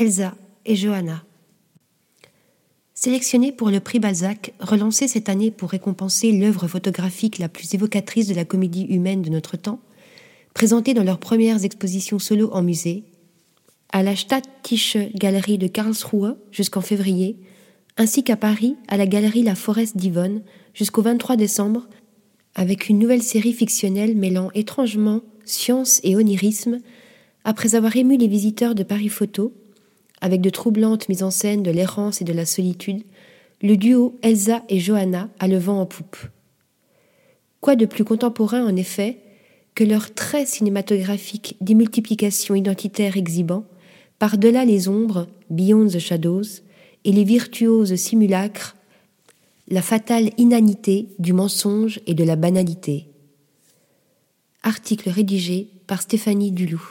Elsa et Johanna. Sélectionnés pour le prix Balzac, relancé cette année pour récompenser l'œuvre photographique la plus évocatrice de la comédie humaine de notre temps, présentés dans leurs premières expositions solo en musée, à la Stadttische Galerie de Karlsruhe jusqu'en février, ainsi qu'à Paris à la Galerie La Forest d'Yvonne jusqu'au 23 décembre, avec une nouvelle série fictionnelle mêlant étrangement science et onirisme, après avoir ému les visiteurs de Paris Photo, avec de troublantes mises en scène de l'errance et de la solitude, le duo Elsa et Johanna a le vent en poupe. Quoi de plus contemporain en effet que leur trait cinématographique démultiplication identitaire exhibant, par-delà les ombres, beyond the shadows, et les virtuoses simulacres, la fatale inanité du mensonge et de la banalité. Article rédigé par Stéphanie Dulou.